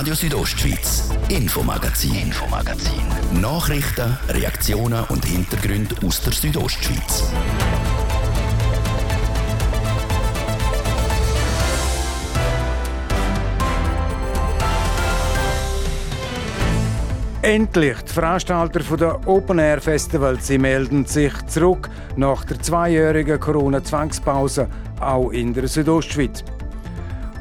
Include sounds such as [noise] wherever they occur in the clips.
Radio Südostschweiz, Infomagazin, Infomagazin. Nachrichten, Reaktionen und Hintergründe aus der Südostschweiz. Endlich! Die Veranstalter der Open Air Festivals sie melden sich zurück nach der zweijährigen Corona-Zwangspause, auch in der Südostschweiz.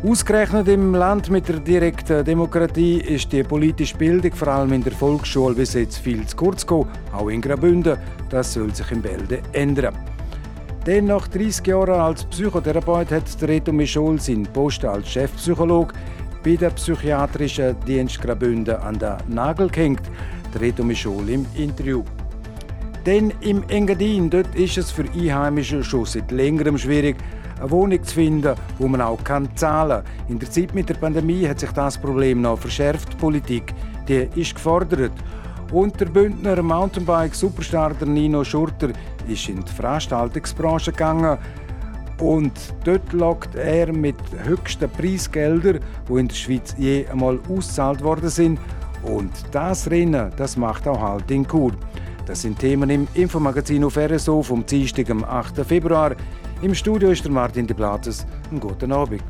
Ausgerechnet im Land mit der direkten Demokratie ist die politische Bildung vor allem in der Volksschule bis jetzt viel zu kurz gekommen, auch in Graubünden. Das soll sich im Bälde ändern. Denn nach 30 Jahren als Psychotherapeut hat Reto Michol seinen Post als Chefpsychologe bei der psychiatrischen Dienst Graubünden an den Nagel gehängt. Reto Michol im Interview. Denn im Engadin dort ist es für Einheimische schon seit längerem schwierig, eine Wohnung zu finden, wo man auch kann zahlen kann. In der Zeit mit der Pandemie hat sich das Problem noch verschärft. Die Politik die ist gefordert. Und der Bündner Mountainbike-Superstar Nino Schurter ist in die Veranstaltungsbranche gegangen. Und dort lockt er mit höchsten Preisgeldern, die in der Schweiz je einmal ausgezahlt worden sind. Und das Rennen, das macht auch Halt in Kur. Das sind Themen im Infomagazin auf RSO vom Dienstag, am 8. Februar. Im Studio ist der Martin de Platzes. Einen guten Abend.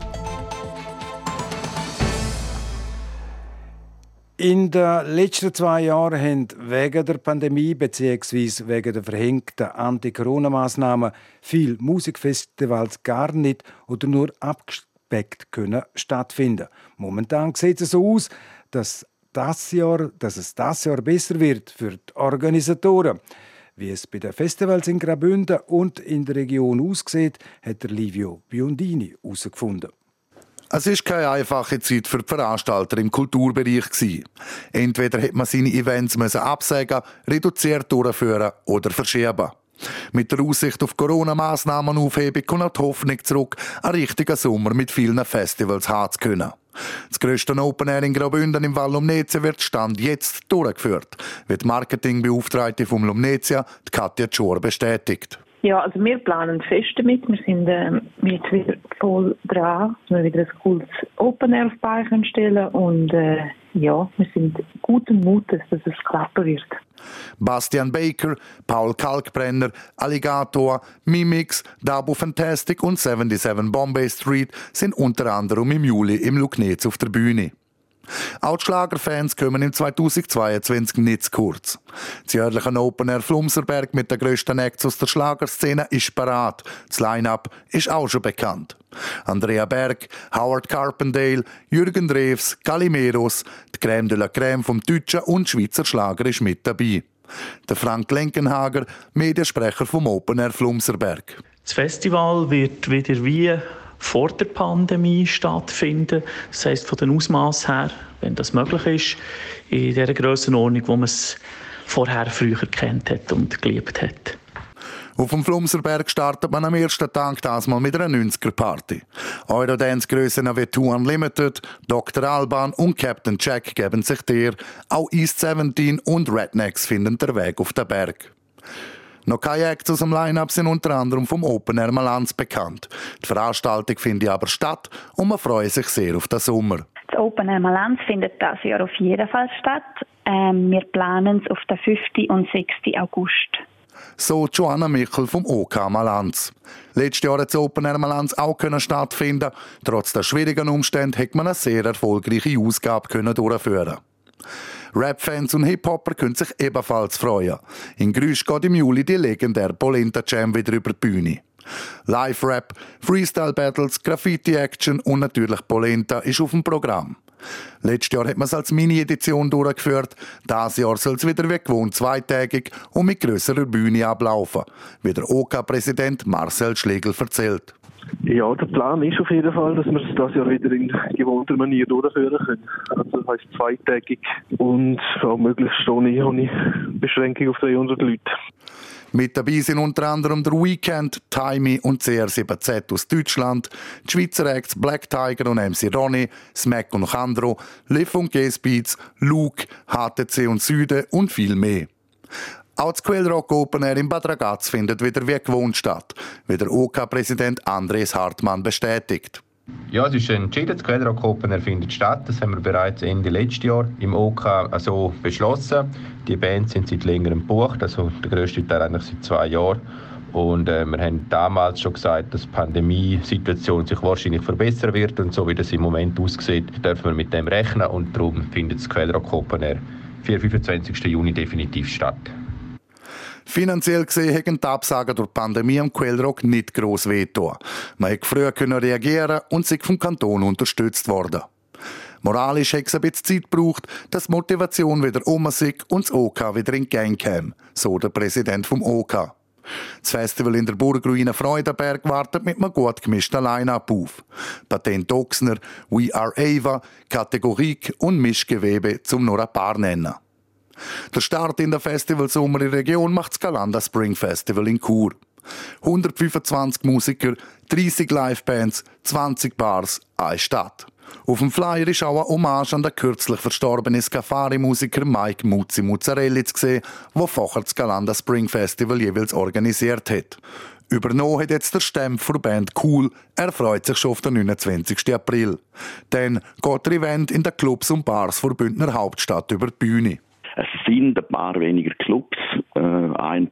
In den letzten zwei Jahren haben wegen der Pandemie bzw. wegen der verhängten Anti-Corona-Massnahmen viele Musikfestivals gar nicht oder nur abgespeckt können stattfinden. Momentan sieht es so aus, dass, das Jahr, dass es das Jahr besser wird für die Organisatoren. Wie es bei den Festivals in Graubünden und in der Region aussieht, hat Livio Biondini herausgefunden. Es ist keine einfache Zeit für die Veranstalter im Kulturbereich. Entweder hat man seine Events müssen absagen, reduziert durchführen oder verschieben. Mit der Aussicht auf Corona-Massnahmen aufheben kommt die Hoffnung zurück, einen richtigen Sommer mit vielen Festivals haben zu können. Das grösste Open Air in Graubünden im Val Lumnezia wird Stand jetzt durchgeführt, wird Marketingbeauftragte vom Lumnezia, Katja Tschor, bestätigt. Ja, also wir planen fest damit. Wir sind ähm, jetzt wieder voll dran, dass wir wieder ein cooles Open Air auf die Beine stellen und äh, ja, wir sind guten Mutes, dass es klappen wird. Bastian Baker, Paul Kalkbrenner, Alligator, Mimix, Dabo Fantastic und 77 Bombay Street sind unter anderem im Juli im Lugnetz auf der Bühne. Auch die Schlagerfans kommen im 2022 nicht zu kurz. Das jährliche Open Air Flumserberg mit der grössten Acts aus der Schlagerszene ist parat. Das Line-Up ist auch schon bekannt. Andrea Berg, Howard Carpendale, Jürgen Drews, Galimeros, die Crème de la Crème vom deutschen und Schweizer Schlager ist mit dabei. Der Frank Lenkenhager, Mediensprecher vom Open Air Flumserberg. Das Festival wird wieder wie vor der Pandemie stattfinden. Das heisst, von den Ausmaß her, wenn das möglich ist, in der Grössenordnung, wo man es vorher früher kennt hat und geliebt hat. Auf dem Flumserberg startet man am ersten Tag das mal mit einer 90er-Party. Eurodance-Grössen wie Two Unlimited, Dr. Alban und Captain Jack geben sich dir. Auch East 17 und Rednecks finden den Weg auf den Berg. Noch keine Acts aus dem Line-Up sind unter anderem vom Open Air Malanz bekannt. Die Veranstaltung findet aber statt und man freut sich sehr auf den Sommer. Das Open Air Malanz findet das Jahr auf jeden Fall statt. Ähm, wir planen es auf den 5. und 6. August. So Joanna Michel vom OK Malanz. Letztes Jahr hat das Open Air Malanz auch stattfinden. Trotz der schwierigen Umstände hat man eine sehr erfolgreiche Ausgabe durchführen Rap-Fans und Hip-Hopper können sich ebenfalls freuen. In Grüsch geht im Juli die legendäre Polenta Jam wieder über die Bühne. Live-Rap, Freestyle-Battles, Graffiti-Action und natürlich Polenta ist auf dem Programm. Letztes Jahr hat man es als Mini-Edition durchgeführt. Dieses Jahr soll es wieder wie gewohnt zweitägig und mit grösserer Bühne ablaufen, wie der OK-Präsident Marcel Schlegel erzählt. Ja, der Plan ist auf jeden Fall, dass wir es das Jahr wieder in gewohnter Manier durchführen können. Also das heisst zweitägig und auch möglichst ohne, ohne Beschränkung auf 300 Leute. Mit dabei sind unter anderem der Weekend, Timey und CR7Z aus Deutschland, die Schweizer Acts Black Tiger und MC Ronny, Smack und Chandro, Liv und G-Speeds, Luke, HTC und Süde und viel mehr. Auch das Quellrock Open Air in Bad Ragaz findet wieder wie gewohnt statt, wie der OK-Präsident Andres Hartmann bestätigt. Ja, es ist entschieden, das Quellrock Open findet statt. Das haben wir bereits Ende letzten Jahr im OK also beschlossen. Die Bands sind seit längerem gebucht, also der grösste Teil eigentlich seit zwei Jahren. Und äh, wir haben damals schon gesagt, dass die Pandemiesituation sich wahrscheinlich verbessern wird. Und so wie das im Moment aussieht, dürfen wir mit dem rechnen. Und darum findet das Quellrock Open Air 4. 25. Juni definitiv statt. Finanziell gesehen hätten die Absagen durch die Pandemie am Quellrock nicht gross wehtun. Man hätte früher können reagieren und sich vom Kanton unterstützt worden. Moralisch hätte es ein bisschen Zeit gebraucht, dass die Motivation wieder um ist und das OK wieder in Gang kam, so der Präsident vom OK. Das Festival in der Burgruine Freudenberg wartet mit einem gut gemischten Line-Up auf. Patent Ochsner, We Are Ava, Kategorik und Mischgewebe zum nur ein paar nennen. Der Start in der Festivalsommer in der Region macht das Galanda Spring Festival in Chur. 125 Musiker, 30 Livebands, 20 Bars, eine Stadt. Auf dem Flyer ist auch eine Hommage an den kürzlich verstorbenen Scafari-Musiker Mike Muzzi Muzzarelli zu sehen, der vorher das Galanda Spring Festival jeweils organisiert hat. Übernommen hat jetzt der Stempf der Band Cool. Er freut sich schon auf den 29. April. Dann geht der Event in den Clubs und Bars der Bündner Hauptstadt über die Bühne. Es sind ein paar weniger Clubs. Äh,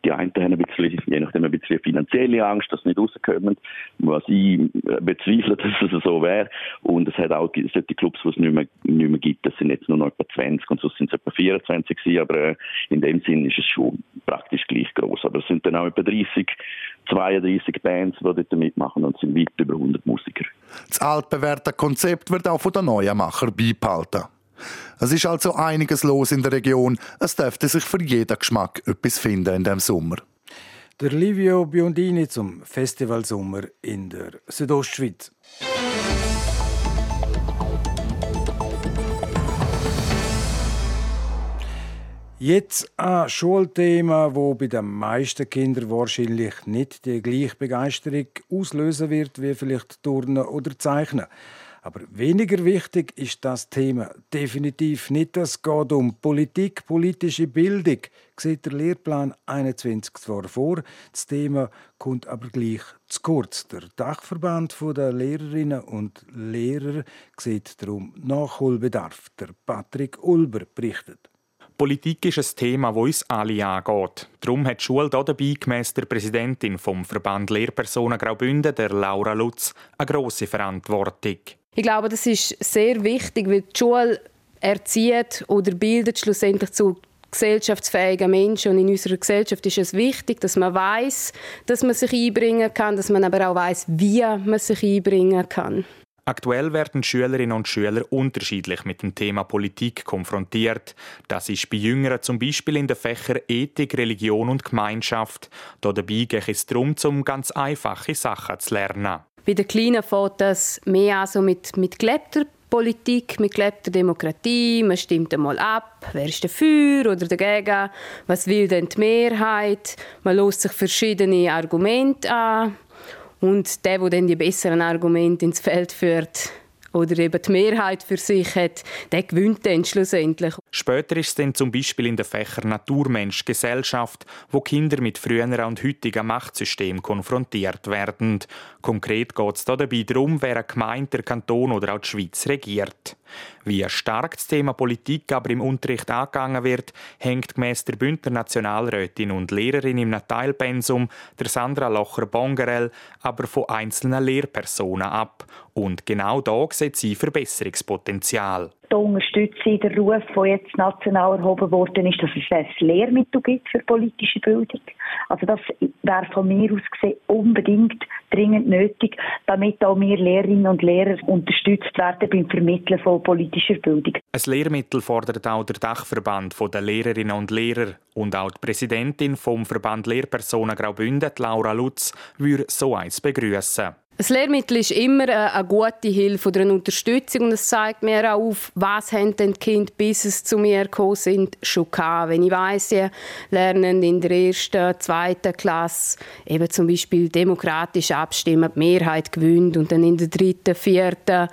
die einen haben ein bisschen, je nachdem ein bisschen finanzielle Angst, dass sie nicht rauskommen. Was ich äh, bezweifle, [laughs] dass es so wäre. Und es hat auch solche Clubs, die es nicht mehr, nicht mehr gibt. Das sind jetzt nur noch etwa 20 und sonst sind es etwa 24 gewesen. Aber äh, in dem Sinn ist es schon praktisch gleich groß. Aber es sind dann auch etwa 30, 32 Bands, die dort mitmachen und es sind weit über 100 Musiker. Das altbewährte Konzept wird auch von den neuen Machern beibehalten. Es ist also einiges los in der Region. Es dürfte sich für jeden Geschmack etwas finden in dem Sommer. Der Livio Biondini zum Festivalsommer in der Südostschweiz. Jetzt ein Schulthema, wo bei den meisten Kindern wahrscheinlich nicht die gleiche Begeisterung auslösen wird wie vielleicht Turnen oder Zeichnen. Aber weniger wichtig ist das Thema definitiv nicht. Es geht um Politik, politische Bildung, sieht der Lehrplan 21 zwar vor. Das Thema kommt aber gleich zu kurz. Der Dachverband der Lehrerinnen und Lehrer sieht darum Nachholbedarf. Der Patrick Ulber berichtet. Politik ist ein Thema, das uns alle angeht. Darum hat die Schule hier dabei, gemäss der Präsidentin vom Verband Lehrpersonen Graubünden, der Laura Lutz, eine grosse Verantwortung. Ich glaube, das ist sehr wichtig, weil die Schule erzieht oder bildet schlussendlich zu gesellschaftsfähigen Menschen. Und in unserer Gesellschaft ist es wichtig, dass man weiß, dass man sich einbringen kann, dass man aber auch weiß, wie man sich einbringen kann. Aktuell werden Schülerinnen und Schüler unterschiedlich mit dem Thema Politik konfrontiert. Das ist bei Jüngeren zum Beispiel in den Fächern Ethik, Religion und Gemeinschaft. Dabei geht es darum, um ganz einfache Sachen zu lernen. Bei den Kleinen fängt das mehr an so mit, mit gelebter Politik, mit gelebter Demokratie. Man stimmt einmal ab, wer ist dafür oder dagegen, was will denn die Mehrheit. Man lässt sich verschiedene Argumente an. Und der, der dann die besseren Argumente ins Feld führt, oder eben die Mehrheit für sich hat, der gewinnt dann schlussendlich. Später ist es dann zum Beispiel in den Fächern Naturmensch, Gesellschaft, wo Kinder mit früheren und heutigen Machtsystemen konfrontiert werden. Konkret geht es dabei darum, wer eine Gemeinde, der Kanton oder auch die Schweiz regiert. Wie stark das Thema Politik aber im Unterricht angegangen wird, hängt gemäss der Bündner Nationalrätin und Lehrerin im Teilpensum, der Sandra Locher-Bongerel, aber von einzelnen Lehrpersonen ab. Und genau da sieht sie Verbesserungspotenzial. Da unterstütze ich den Ruf, der jetzt national erhoben worden ist, dass es ein Lehrmittel gibt für politische Bildung. Also das wäre von mir aus gesehen unbedingt dringend nötig, damit auch wir Lehrerinnen und Lehrer unterstützt werden beim Vermitteln von politischer Bildung. Ein Lehrmittel fordert auch der Dachverband der Lehrerinnen und Lehrer und auch die Präsidentin vom Verband Lehrpersonen Graubünden, Laura Lutz, würde so eins begrüßen. Das Lehrmittel ist immer eine gute Hilfe oder eine Unterstützung und es zeigt mir auch auf, was haben denn die Kinder, bis es zu mir gekommen sind, schon gehabt. Wenn ich weiss, sie lernen in der ersten, zweiten Klasse eben zum Beispiel demokratisch abstimmen, die Mehrheit gewinnt und dann in der dritten, vierten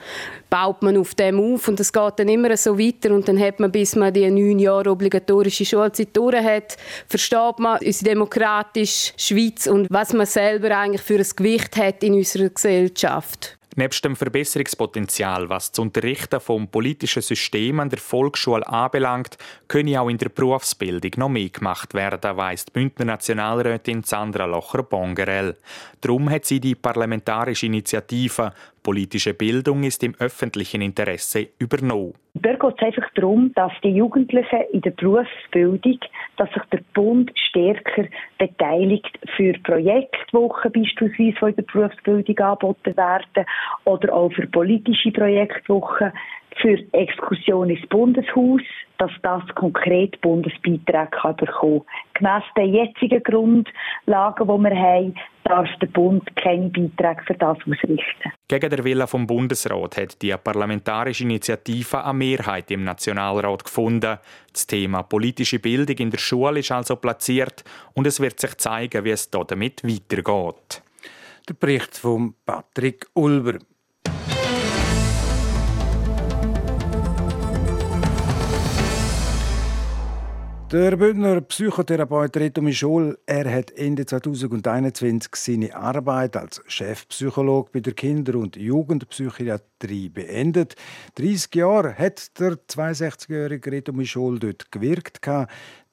baut man auf dem auf und es geht dann immer so weiter und dann hat man, bis man die neun Jahre obligatorische Schulzeit durch hat, versteht man unsere demokratische Schweiz und was man selber eigentlich für ein Gewicht hat in unserer Gesellschaft. Neben dem Verbesserungspotenzial, was das Unterrichten vom politischen System an der Volksschule anbelangt, könne auch in der Berufsbildung noch mehr gemacht werden, weiss die Bündner Nationalrätin Sandra Locher-Bongerel. Darum hat sie die parlamentarische Initiative Politische Bildung ist im öffentlichen Interesse übernommen. Dort geht es einfach darum, dass die Jugendlichen in der Berufsbildung, dass sich der Bund stärker beteiligt für Projektwochen beispielsweise, die in der Berufsbildung angeboten werden, oder auch für politische Projektwochen, für Exkursion ins Bundeshaus, dass das konkret Bundesbeiträge kann bekommen kann. Gemäss den jetzigen Grundlagen, die wir haben, darf der Bund keine Beiträge für das ausrichten. Gegen den Willen vom Bundesrat hat die parlamentarische Initiative eine Mehrheit im Nationalrat gefunden. Das Thema politische Bildung in der Schule ist also platziert und es wird sich zeigen, wie es damit weitergeht. Der Bericht von Patrick Ulber. Der Bündner Psychotherapeut Reto Michol, er hat Ende 2021 seine Arbeit als Chefpsychologe bei der Kinder- und Jugendpsychiatrie beendet. 30 Jahre hat der 62-jährige Reto Michol dort gewirkt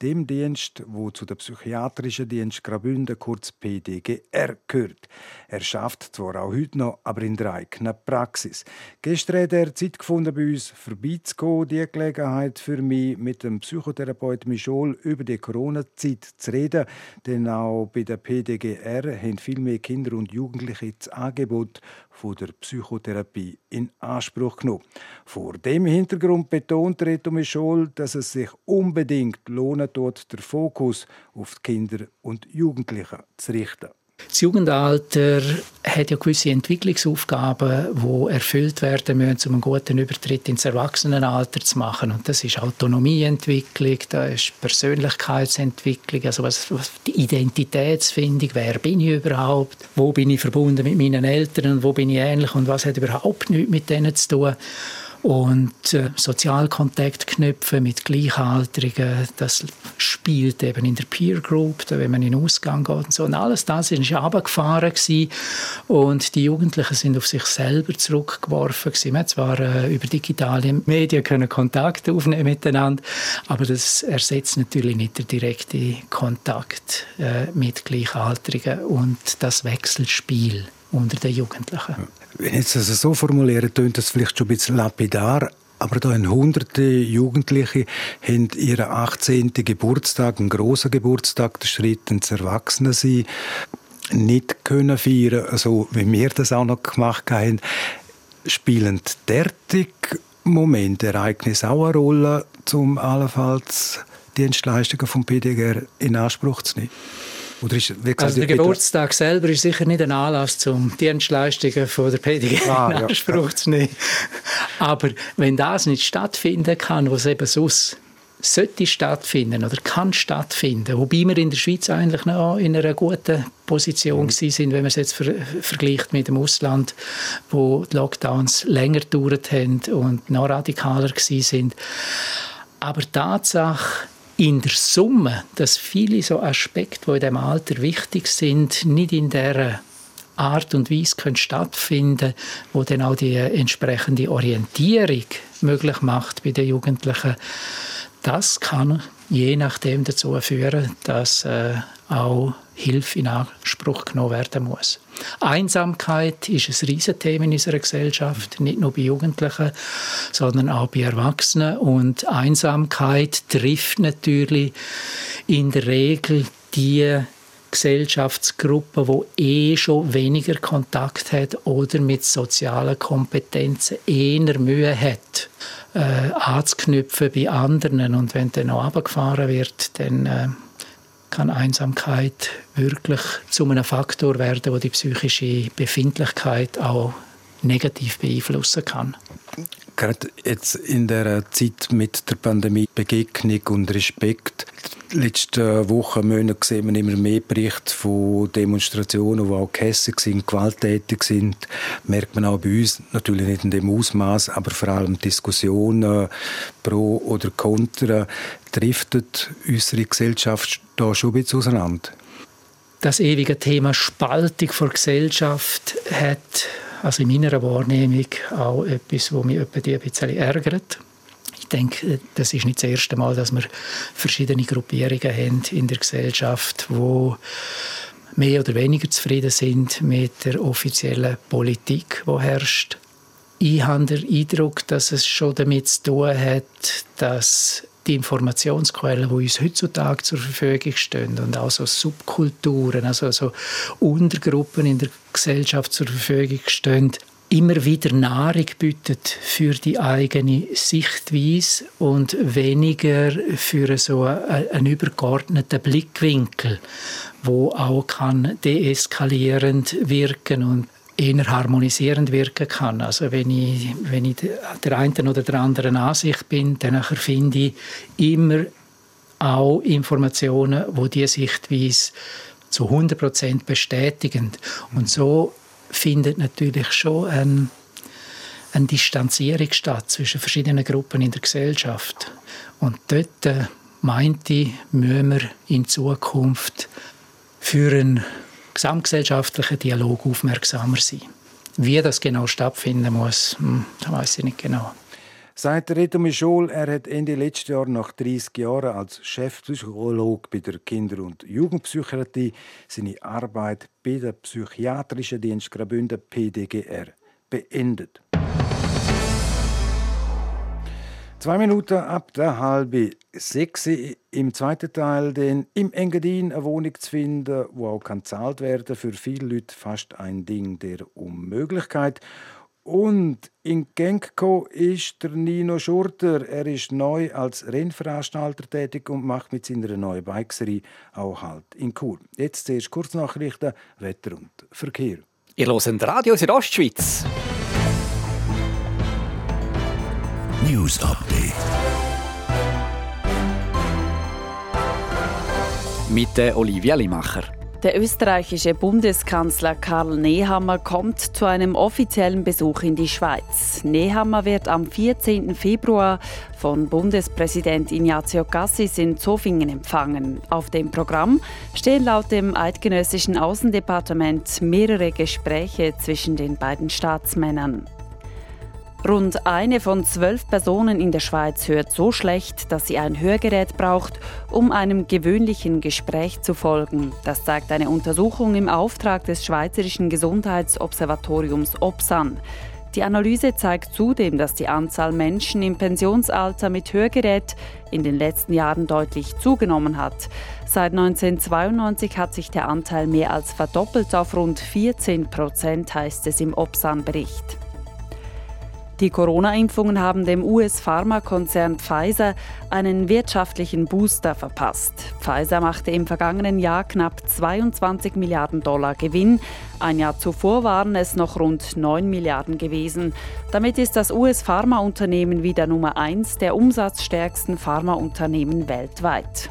dem Dienst, wo zu der psychiatrischen Dienst Graubünden kurz PDGR gehört. Er schafft zwar auch heute noch, aber in der eigenen Praxis. Gestern hat er Zeit gefunden, bei uns vorbeizukommen. Die Gelegenheit für mich, mit dem Psychotherapeut Michol über die Corona-Zeit zu reden. Denn auch bei der PDGR haben viel mehr Kinder und Jugendliche das Angebot von der Psychotherapie in Anspruch genommen. Vor dem Hintergrund betont Reto Michol, dass es sich unbedingt lohnen tut, den Fokus auf die Kinder und Jugendlichen zu richten. Das Jugendalter hat ja gewisse Entwicklungsaufgaben, die erfüllt werden müssen, um einen guten Übertritt ins Erwachsenenalter zu machen. Und das ist Autonomieentwicklung, das ist Persönlichkeitsentwicklung, also was, was die Identitätsfindung, wer bin ich überhaupt, wo bin ich verbunden mit meinen Eltern wo bin ich ähnlich? Und was hat überhaupt nichts mit denen zu tun und äh, Sozialkontakt knüpfen mit Gleichaltrigen, das spielt eben in der Peer Group, da, wenn man in den Ausgang geht und so. Und alles das ist runtergefahren und die Jugendlichen sind auf sich selber zurückgeworfen gewesen. Man zwar äh, über digitale Medien können Kontakt aufnehmen miteinander, aber das ersetzt natürlich nicht den direkten Kontakt äh, mit Gleichaltrigen und das Wechselspiel unter den Jugendlichen. Wenn ich also so formuliere, klingt das vielleicht schon ein bisschen lapidar, aber da haben hunderte Jugendliche haben ihren 18. Geburtstag, einen grossen Geburtstag, den Schritt ins Erwachsenensein, nicht können feiern, so wie wir das auch noch gemacht haben. Spielen derartige Momente, Ereignisse auch eine Rolle, um allenfalls Dienstleistungen vom PDGR in Anspruch zu nehmen? Oder ist, gesagt, also der Geburtstag selber ist sicher nicht ein Anlass, um Dienstleistungen von der PDG ah, in Anspruch ja. zu nehmen. Aber wenn das nicht stattfinden kann, was eben sonst sollte stattfinden oder kann stattfinden, wobei wir in der Schweiz eigentlich noch in einer guten Position mhm. sind, wenn man es jetzt ver vergleicht mit dem Ausland, wo die Lockdowns länger gedauert haben und noch radikaler sind. Aber die Tatsache, in der Summe, dass viele so Aspekte, die in diesem Alter wichtig sind, nicht in der Art und Weise können stattfinden wo dann auch die entsprechende Orientierung möglich macht bei den Jugendlichen. Das kann je nachdem dazu führen, dass äh, auch Hilfe in Anspruch genommen werden muss. Einsamkeit ist ein Riesenthema in unserer Gesellschaft, nicht nur bei Jugendlichen, sondern auch bei Erwachsenen. Und Einsamkeit trifft natürlich in der Regel die Gesellschaftsgruppe, wo eh schon weniger Kontakt hat oder mit sozialen Kompetenzen eher Mühe hat, äh, anzuknüpfen bei anderen. Und wenn dann noch abgefahren wird, dann äh, kann Einsamkeit wirklich zu einem Faktor werden, der die psychische Befindlichkeit auch negativ beeinflussen kann. Gerade jetzt in der Zeit mit der Pandemie Begegnung und Respekt. Letzte Wochen, Monate sehen wir immer mehr Berichte von Demonstrationen, die auch gehässig sind, gewalttätig sind. Merkt man auch bei uns, natürlich nicht in dem Ausmaß, aber vor allem Diskussionen pro oder contra driftet unsere Gesellschaft da schon ein bisschen auseinander. Das ewige Thema Spaltung der Gesellschaft hat also in meiner Wahrnehmung auch etwas, was mich ein bisschen ärgert. Denke, das ist nicht das erste Mal, dass wir verschiedene Gruppierungen haben in der Gesellschaft, wo mehr oder weniger zufrieden sind mit der offiziellen Politik, die herrscht. Ich habe den Eindruck, dass es schon damit zu tun hat, dass die Informationsquellen, die uns heutzutage zur Verfügung stehen und auch so Subkulturen, also so Untergruppen in der Gesellschaft zur Verfügung stehen, immer wieder Nahrung bietet für die eigene Sichtweise und weniger für so einen übergeordneten Blickwinkel, wo auch kann deeskalierend wirken und eher harmonisierend wirken kann. Also wenn ich, wenn ich der einen oder der anderen Ansicht bin, dann finde ich immer auch Informationen, wo die Sichtweise zu 100% bestätigen. Und so findet natürlich schon ein, eine Distanzierung statt zwischen verschiedenen Gruppen in der Gesellschaft. Und dort äh, meinte ich, müssen wir in Zukunft für einen gesamtgesellschaftlichen Dialog aufmerksamer sein. Wie das genau stattfinden muss, hm, weiß ich nicht genau. Sagt Reto Michol, er hat Ende letzten Jahr nach 30 Jahren als Chefpsychologe bei der Kinder- und Jugendpsychiatrie seine Arbeit bei der Psychiatrischen Dienst Graubünden PDGR beendet. Zwei Minuten ab der halben sechs im zweiten Teil, den im Engadin eine Wohnung zu finden, wo auch gezahlt werden für viele Leute fast ein Ding der Unmöglichkeit. Und in Genko ist der Nino Schurter. Er ist neu als Rennveranstalter tätig und macht mit seiner neuen Bikeserie auch Halt in Chur. Jetzt zuerst Kurznachrichten, Wetter und Verkehr. Ihr hört Radio Südostschweiz. News Update. Mit Olivia Limacher. Der österreichische Bundeskanzler Karl Nehammer kommt zu einem offiziellen Besuch in die Schweiz. Nehammer wird am 14. Februar von Bundespräsident Ignazio Cassis in Zofingen empfangen. Auf dem Programm stehen laut dem eidgenössischen Außendepartement mehrere Gespräche zwischen den beiden Staatsmännern. Rund eine von zwölf Personen in der Schweiz hört so schlecht, dass sie ein Hörgerät braucht, um einem gewöhnlichen Gespräch zu folgen. Das zeigt eine Untersuchung im Auftrag des Schweizerischen Gesundheitsobservatoriums OPSAN. Die Analyse zeigt zudem, dass die Anzahl Menschen im Pensionsalter mit Hörgerät in den letzten Jahren deutlich zugenommen hat. Seit 1992 hat sich der Anteil mehr als verdoppelt auf rund 14 Prozent, heißt es im OPSAN-Bericht. Die Corona-Impfungen haben dem US-Pharmakonzern Pfizer einen wirtschaftlichen Booster verpasst. Pfizer machte im vergangenen Jahr knapp 22 Milliarden Dollar Gewinn. Ein Jahr zuvor waren es noch rund 9 Milliarden gewesen. Damit ist das US-Pharmaunternehmen wieder Nummer 1 der umsatzstärksten Pharmaunternehmen weltweit.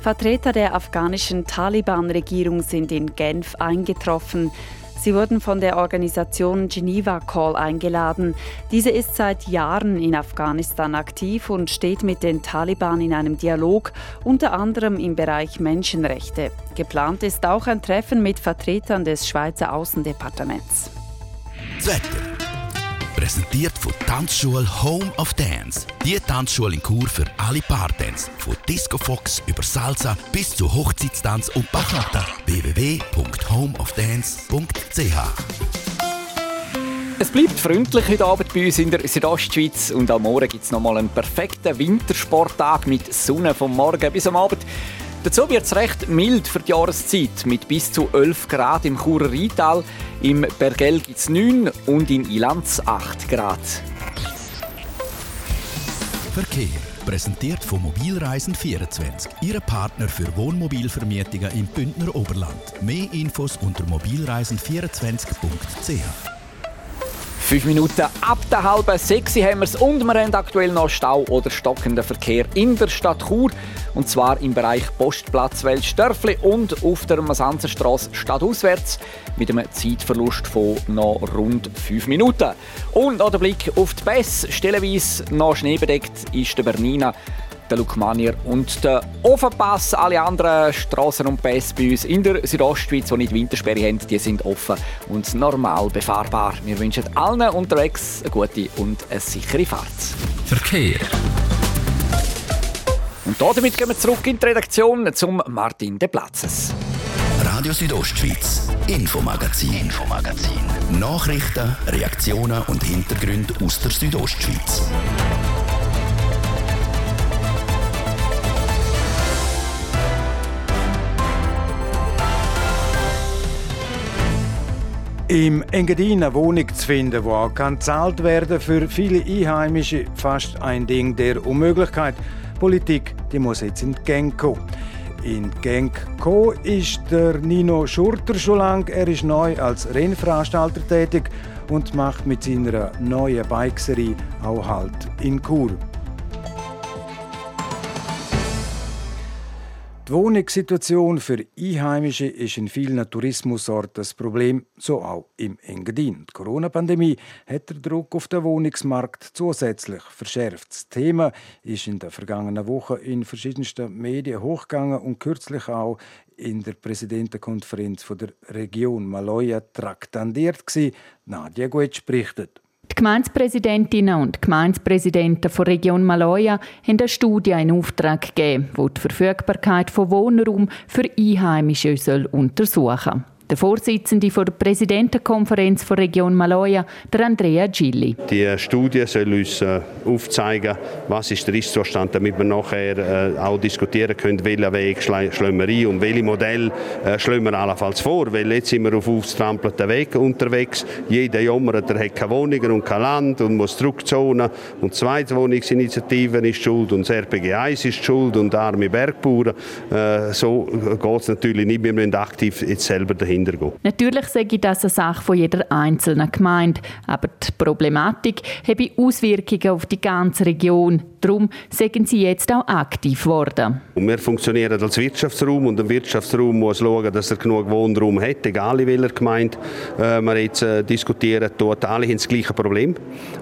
Vertreter der afghanischen Taliban-Regierung sind in Genf eingetroffen. Sie wurden von der Organisation Geneva Call eingeladen. Diese ist seit Jahren in Afghanistan aktiv und steht mit den Taliban in einem Dialog, unter anderem im Bereich Menschenrechte. Geplant ist auch ein Treffen mit Vertretern des Schweizer Außendepartements. Wetter. Präsentiert von Tanzschule Home of Dance. Die Tanzschule in Kur für alle Partens. Von Disco Fox über Salsa bis zu Hochzeitstanz und Bachata. www.homeofdance.ch es bleibt freundlich heute Abend bei uns in der Südostschweiz und am Morgen gibt es nochmal einen perfekten Wintersporttag mit Sonne vom Morgen bis am Abend. Dazu wird es recht mild für die Jahreszeit mit bis zu 11 Grad im Churer Rheintal. Im Bergell gibt es 9 und in Ilanz 8 Grad. Verkehr. Präsentiert von Mobilreisen24, Ihre Partner für Wohnmobilvermietungen im Bündner Oberland. Mehr Infos unter mobilreisen24.ch. Fünf Minuten ab der halben sechs haben wir es und wir haben aktuell noch Stau oder stockenden Verkehr in der Stadt Chur. Und zwar im Bereich Postplatz Weltstörfli und auf der Masanzerstraße stadtauswärts mit einem Zeitverlust von noch rund fünf Minuten. Und noch der Blick auf die Pässe. Stellenweise noch schneebedeckt ist der Bernina der Lukmanier und der Ofenpass. Alle anderen Straßen und Pässe bei uns in der Südostschweiz, die nicht Wintersperre haben, die sind offen und normal befahrbar. Wir wünschen allen unterwegs eine gute und eine sichere Fahrt. Verkehr. Und damit gehen wir zurück in die Redaktion zum Martin de Platzes. Radio Südostschweiz, Infomagazin, Infomagazin. Nachrichten, Reaktionen und Hintergründe aus der Südostschweiz. Im Engadin eine Wohnung zu finden, die auch gezahlt werden für viele Einheimische fast ein Ding der Unmöglichkeit. Die Politik die muss jetzt in die Gang kommen. In die Gang gekommen ist der Nino Schurter schon lange. Er ist neu als Rennveranstalter tätig und macht mit seiner neuen Bikeserie auch Halt in Chur. Die Wohnungssituation für Einheimische ist in vielen Tourismusorten das Problem, so auch im Engadin. Die Corona-Pandemie hat den Druck auf den Wohnungsmarkt zusätzlich verschärft. Das Thema ist in der vergangenen Woche in verschiedensten Medien hochgegangen und kürzlich auch in der Präsidentenkonferenz der Region Maloja traktandiert. Nadia Guetsch berichtet. Gemeindepräsidentinnen und Gemeindepräsidenten der Region Maloja haben eine Studie in Auftrag gegeben, die die Verfügbarkeit von Wohnraum für Einheimische untersuchen soll. Der Vorsitzende der Präsidentenkonferenz der Region Maloja, der Andrea Gilli. Die Studie soll uns äh, aufzeigen, was ist der Ist-Zustand, damit wir nachher äh, auch diskutieren können, welchen Weg schlagen wir ein und welche Modell äh, schlagen wir allenfalls vor. Weil jetzt sind wir auf aufgestrampelten Weg unterwegs. Jeder jammert, er hat keine Wohnungen und kein Land und muss zurückzonen. Und die Zweitwohnungsinitiative ist schuld und das RPG 1 ist schuld und arme Bergbauern. So geht es natürlich nicht. Wir müssen aktiv jetzt selber dahin hintergehen. Natürlich sage ich das eine Sache von jeder einzelnen Gemeinde, aber die Problematik habe Auswirkungen auf die ganze Region. Darum sind sie jetzt auch aktiv geworden. Wir funktionieren als Wirtschaftsraum und ein Wirtschaftsraum muss schauen, dass er genug Wohnraum hat, egal in welcher Gemeinde äh, wir jetzt äh, diskutieren. Dort alle haben das gleiche Problem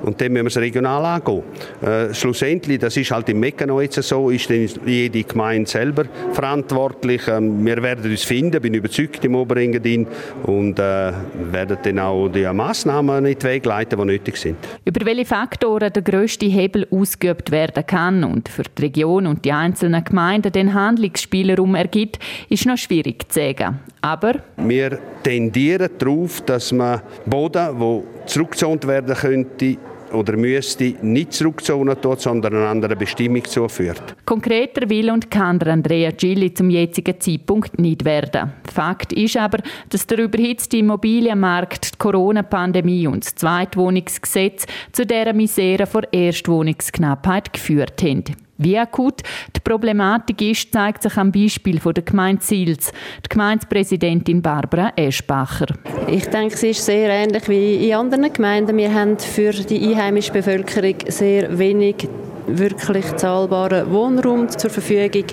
und dann müssen wir es regional angehen. Äh, schlussendlich, das ist halt im Mechanismus jetzt so, ist jede Gemeinde selber verantwortlich. Ähm, wir werden uns finden, bin überzeugt im Oberengadin Engadin und äh, werden dann auch die Massnahmen in die Wege leiten, die nötig sind. Über welche Faktoren der grösste Hebel ausgeübt werden kann und für die Region und die einzelnen Gemeinden den Handlungsspielraum ergibt, ist noch schwierig zu sagen. Aber wir tendieren darauf, dass man Boden, wo zurückgezogen werden könnte, oder müsste nicht zurückzonen tut, sondern einer anderen Bestimmung zuführt. Konkreter will und kann der Andrea Gilli zum jetzigen Zeitpunkt nicht werden. Fakt ist aber, dass der überhitzte Immobilienmarkt, die Corona-Pandemie und das Zweitwohnungsgesetz zu dieser Misere vor Erstwohnungsknappheit geführt haben. Wie akut die Problematik ist, zeigt sich am Beispiel von der Gemeinde Sils, die Gemeindepräsidentin Barbara Eschbacher. Ich denke, es ist sehr ähnlich wie in anderen Gemeinden. Wir haben für die einheimische Bevölkerung sehr wenig wirklich zahlbaren Wohnraum zur Verfügung.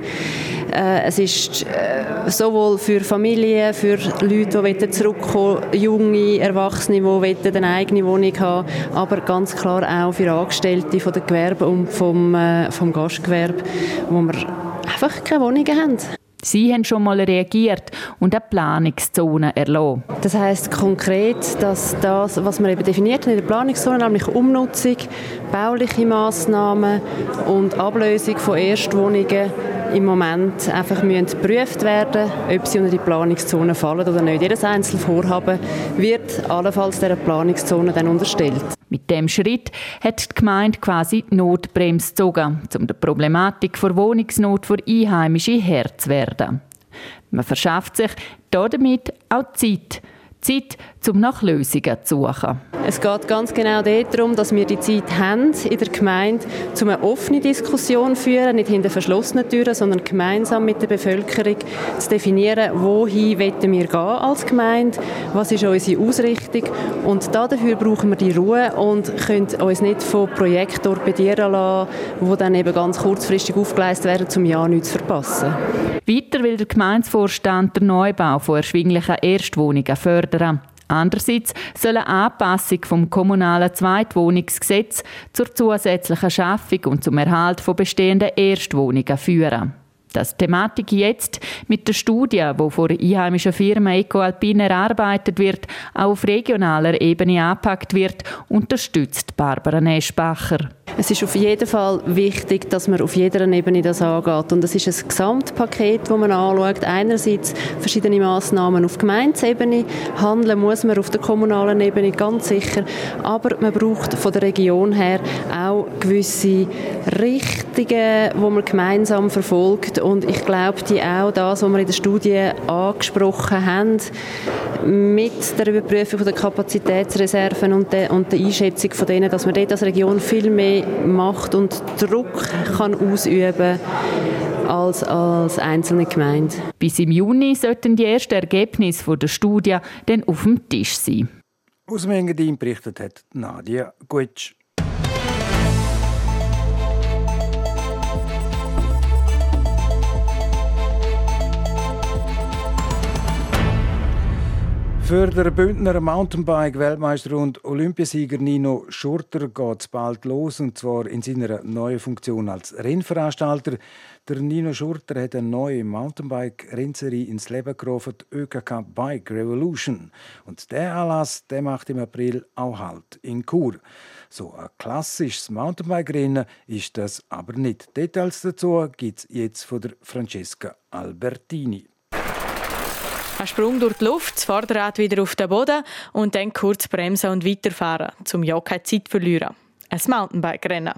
Äh, es ist äh, sowohl für Familien, für Leute, die zurückkommen junge Erwachsene, die eine eigene Wohnung haben aber ganz klar auch für Angestellte von der Gewerbe und vom, äh, vom Gastgewerbe, wo wir einfach keine Wohnungen haben. Sie haben schon mal reagiert und eine Planungszone erlassen. Das heißt konkret, dass das, was wir eben definiert in der Planungszone, nämlich Umnutzung, bauliche Massnahmen und Ablösung von Erstwohnungen im Moment einfach müssen geprüft werden, ob sie unter die Planungszone fallen oder nicht. Jedes einzelne Vorhaben wird allenfalls dieser Planungszone dann unterstellt. Mit dem Schritt hat die Gemeinde quasi die Notbremse gezogen, um der Problematik der Wohnungsnot für Einheimische Herr zu werden. Man verschafft sich damit auch Zeit, Zeit, um nach Lösungen zu suchen. Es geht ganz genau darum, dass wir die Zeit haben in der Gemeinde, um eine offene Diskussion zu führen, nicht hinter verschlossenen Türen, sondern gemeinsam mit der Bevölkerung zu definieren, wohin wollen wir gehen als Gemeinde, was ist unsere Ausrichtung und dafür brauchen wir die Ruhe und können uns nicht von Projekten torpedieren lassen, die dann eben ganz kurzfristig aufgeleistet werden, um ja nichts zu verpassen. Weiter will der Gemeindevorstand den Neubau von erschwinglichen Erstwohnungen fördern. Andererseits soll eine Anpassung vom kommunalen Zweitwohnungsgesetz zur zusätzlichen Schaffung und zum Erhalt von bestehenden Erstwohnungen führen. Das Thematik jetzt mit der Studie, die von der einheimischen Firma EcoAlpin erarbeitet wird, auch auf regionaler Ebene angepackt wird, unterstützt Barbara Neschbacher. Es ist auf jeden Fall wichtig, dass man auf jeder Ebene das angeht. Und es ist ein Gesamtpaket, das man anschaut. Einerseits verschiedene Massnahmen auf Gemeindeebene. Handeln muss man auf der kommunalen Ebene ganz sicher. Aber man braucht von der Region her auch gewisse Richtungen, die man gemeinsam verfolgt. Und ich glaube, die auch das, was wir in der Studie angesprochen haben, mit der Überprüfung der Kapazitätsreserven und der, Einschätzung von denen, dass man dort als Region viel mehr Macht und Druck kann ausüben als als einzelne Gemeinde. Bis im Juni sollten die ersten Ergebnisse der Studie dann auf dem Tisch sein. Aus dem Engadin berichtet hat Nadia Gutsch. Für den Bündner Mountainbike-Weltmeister und Olympiasieger Nino Schurter geht es bald los, und zwar in seiner neuen Funktion als Rennveranstalter. Der Nino Schurter hat eine neue Mountainbike-Rennserie ins Leben gerufen, die ÖKK Bike Revolution. Und der Anlass der macht im April auch Halt in Chur. So ein klassisches Mountainbike-Rennen ist das aber nicht. Details dazu gibt es jetzt von der Francesca Albertini. Ein Sprung durch die Luft, das Vorderrad wieder auf den Boden und dann kurz bremsen und weiterfahren, um ja keine Zeit zu verlieren. Ein Mountainbike-Rennen.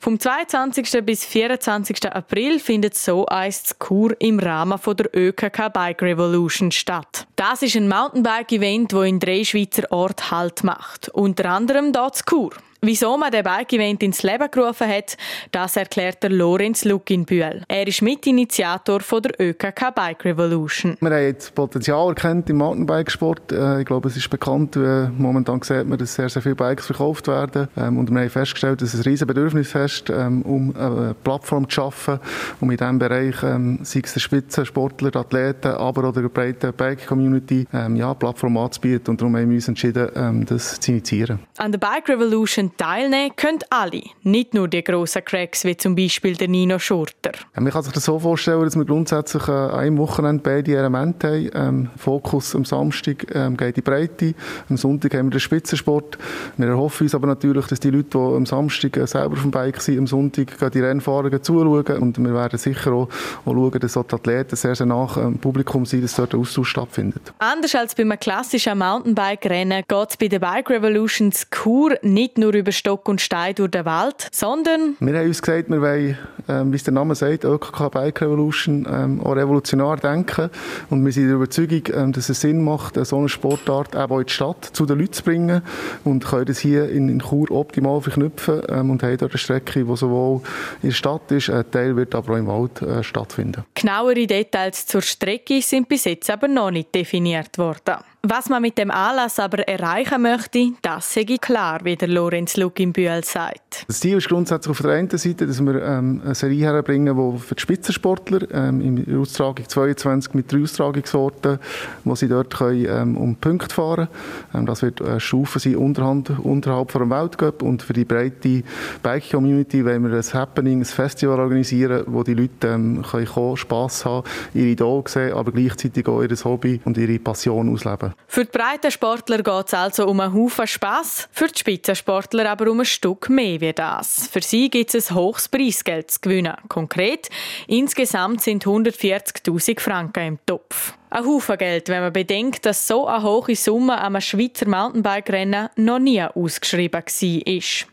Vom 22. bis 24. April findet so eins Kur im Rahmen der ÖKK Bike Revolution statt. Das ist ein Mountainbike-Event, das in drei Schweizer Orten Halt macht. Unter anderem dort Kur. Wieso man den Bike-Event ins Leben gerufen hat, das erklärt der Lorenz Luginbühl. Er ist Mitinitiator von der ÖKK Bike Revolution. Wir haben jetzt Potenzial erkannt im Mountainbikesport. Äh, ich glaube, es ist bekannt, äh, momentan sieht man, dass sehr, sehr viele Bikes verkauft werden. Ähm, und wir haben festgestellt, dass es ein riesen Bedürfnis herrscht, ähm, um eine Plattform zu schaffen, um in diesem Bereich, ähm, sei es der Spitzensportler, Athleten, aber auch der breiten Bike-Community, ja, Plattform anzubieten. Und darum haben wir uns entschieden, das zu initiieren. An der Bike Revolution teilnehmen können alle, nicht nur die grossen Cracks wie zum Beispiel der Nino Schurter. Ja, man kann sich das so vorstellen, dass wir grundsätzlich äh, an einem Wochenende beide Elemente haben. Ähm, Fokus am Samstag ähm, geht in die Breite, am Sonntag haben wir den Spitzensport. Wir erhoffen uns aber natürlich, dass die Leute, die am Samstag äh, selber auf dem Bike sind, am Sonntag die Rennfahrer zuschauen und wir werden sicher auch, auch schauen, dass die Athleten sehr, sehr nach dem Publikum sind, dass dort ein Austausch stattfindet. Anders als bei einem klassischen Mountainbike-Rennen geht es bei der Bike Revolutions Kur nicht nur über Stock und Stein durch den Wald, sondern... Wir haben uns gesagt, wir wollen, ähm, wie es der Name sagt, ÖKK Bike Revolution, ähm, auch revolutionär denken. Und wir sind der Überzeugung, ähm, dass es Sinn macht, so eine Sportart auch in die Stadt zu den Leuten zu bringen und können das hier in, in Chur optimal verknüpfen ähm, und haben dort eine Strecke, die sowohl in der Stadt ist, ein Teil wird aber auch im Wald äh, stattfinden. Genauere Details zur Strecke sind bis jetzt aber noch nicht definiert worden. Was man mit dem Anlass aber erreichen möchte, das sehe ich klar, wie der Lorenz Luck im Bühl sagt. Das Ziel ist grundsätzlich auf der einen Seite, dass wir ähm, eine Serie herbringen, die für die Spitzensportler ähm, in Austragung 22 mit drei Austragungsorten, wo sie dort können, ähm, um Punkte fahren. Ähm, das wird eine Stufe sein unterhalb, unterhalb von einem Weltcup und für die breite Bike-Community wollen wir ein Happening, ein Festival organisieren, wo die Leute ähm, können kommen, Spass haben, ihre Idole sehen, aber gleichzeitig auch ihr Hobby und ihre Passion ausleben. Für die breiten Sportler geht es also um einen Haufen Spass, für die Spitzensportler aber um ein Stück mehr wie das. Für sie gibt es ein hohes Preisgeld zu gewinnen. Konkret, insgesamt sind 140.000 Franken im Topf. Ein Haufen Geld, wenn man bedenkt, dass so eine hohe Summe am Schweizer Mountainbike-Rennen noch nie ausgeschrieben war.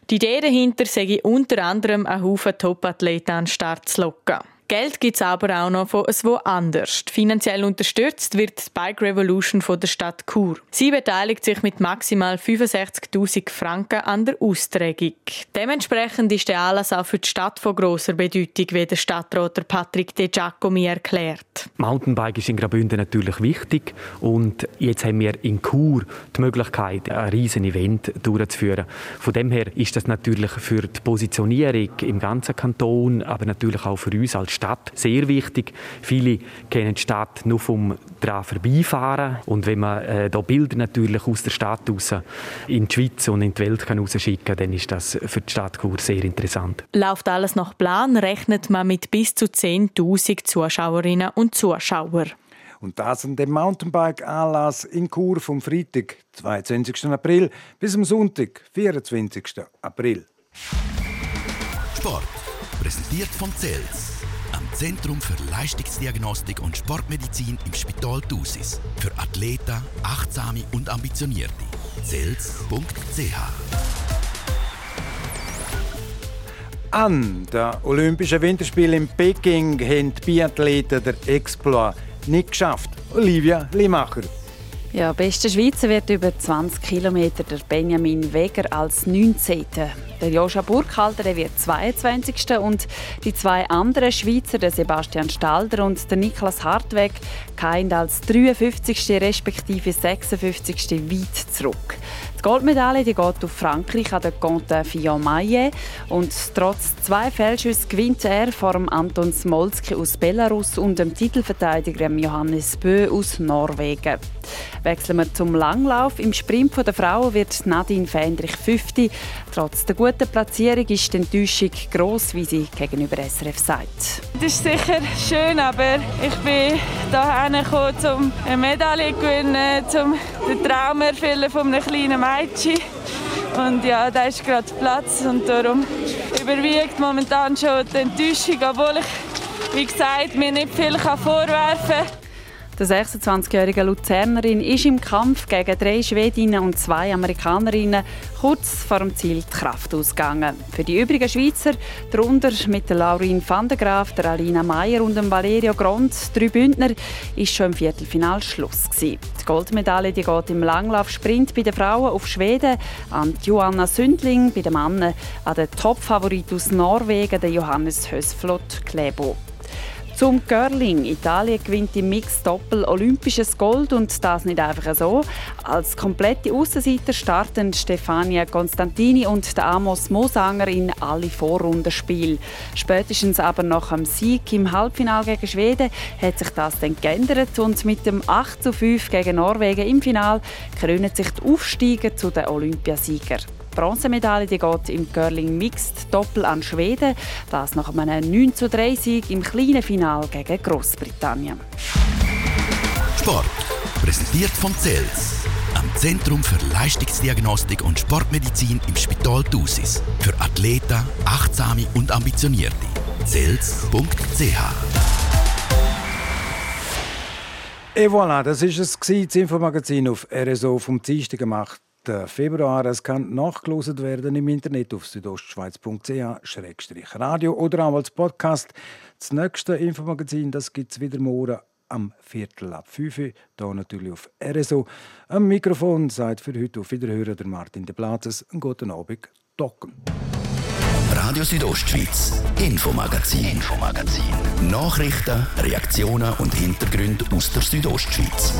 Die Idee dahinter sei unter anderem einen Haufen Top-Athleten an den Start zu locken. Geld gibt es aber auch noch von woanders. Finanziell unterstützt wird die Bike Revolution von der Stadt Chur. Sie beteiligt sich mit maximal 65.000 Franken an der Austragung. Dementsprechend ist der Anlass auch für die Stadt von grosser Bedeutung, wie der Stadtrat Patrick De Giacomi erklärt. Mountainbike ist in Graubünden natürlich wichtig und jetzt haben wir in Chur die Möglichkeit, ein riesen Event durchzuführen. Von dem her ist das natürlich für die Positionierung im ganzen Kanton, aber natürlich auch für uns als Stadt sehr wichtig. Viele kennen die Stadt nur vom dran vorbeifahren und wenn man äh, da Bilder natürlich aus der Stadt raus in die Schweiz und in die Welt kann rausschicken, dann ist das für die Stadt Chur sehr interessant. Läuft alles nach Plan, rechnet man mit bis zu 10.000 Zuschauerinnen und Zuschauern. Und das an dem Mountainbike-Anlass in Chur vom Freitag, 22. April, bis am Sonntag, 24. April. Sport. Präsentiert von CELS. Am Zentrum für Leistungsdiagnostik und Sportmedizin im Spital Thusis. Für Athleten, Achtsame und Ambitionierte. CELS.ch An den Olympischen Winterspielen in Peking haben die Biathleten der Exploit nicht geschafft. Olivia Limacher. Ja, bester Schweizer wird über 20 Kilometer der Benjamin Weger als 19. Der Joscha Burkhalter der wird 22. und die zwei anderen Schweizer, der Sebastian Stalder und der Niklas Hartweg, keinen als 53. respektive 56. weit zurück. Goldmedaille die geht auf Frankreich an der Conte Fillon-Maillet. Und trotz zwei Fehlschüsse gewinnt er vor Anton Smolski aus Belarus und dem Titelverteidiger Johannes Bö aus Norwegen. Wechseln wir zum Langlauf. Im Sprint der Frauen wird Nadine Fendrich 50. Trotz der guten Platzierung ist die Enttäuschung gross, wie sie gegenüber SRF sagt. Das ist sicher schön, aber ich bin hierher gekommen, um eine Medaille zu gewinnen, um den Traum erfüllen von einem kleinen Mädchen. Und ja, da ist gerade Platz und darum überwiegt momentan schon die Enttäuschung, obwohl ich, wie gesagt, mir nicht viel vorwerfen kann. Die 26-jährige Luzernerin ist im Kampf gegen drei Schwedinnen und zwei Amerikanerinnen kurz vor dem Ziel die Kraft ausgegangen. Für die übrigen Schweizer, darunter mit der Laurin van der Graaf, der Alina Meyer und dem Valerio Grond, drei Bündner, ist schon im Viertelfinal Schluss gewesen. Die Goldmedaille die geht im Langlaufsprint bei den Frauen auf Schweden an Joanna Sündling, bei den Männern an den Topfavorit aus Norwegen, den Johannes Hösflot Klebo. Zum Curling. Italien gewinnt im Mix-Doppel olympisches Gold und das nicht einfach so. Als komplette Aussenseiter starten Stefania Constantini und Amos Mosanger in alle Vorrundenspiele. Spätestens aber nach dem Sieg im Halbfinale gegen Schweden hat sich das dann geändert und mit dem 8 zu 5 gegen Norwegen im Final krönen sich die Aufsteiger zu den Olympiasiegern. Bronzemedaille die geht im Curling Mixed Doppel an Schweden. Das nach einem 9 zu 3 Sieg im kleinen Final gegen Großbritannien. Sport präsentiert von CELS. Am Zentrum für Leistungsdiagnostik und Sportmedizin im Spital Thusis. Für Athleten, Achtsame und Ambitionierte. CELS.ch Et voilà, das war es, das Infomagazin auf RSO vom Dienstag gemacht. Februar. Es kann nachgelost werden im Internet auf südostschweiz.ch-radio oder auch als Podcast. Das nächste Infomagazin gibt es wieder morgen am Viertel ab 5 Uhr, hier natürlich auf RSO. Am Mikrofon sagt für heute auf Wiederhören der Martin de Platzes. Einen guten Abend, Docken. Radio Südostschweiz, Infomagazin, Infomagazin. Nachrichten, Reaktionen und Hintergründe aus der Südostschweiz.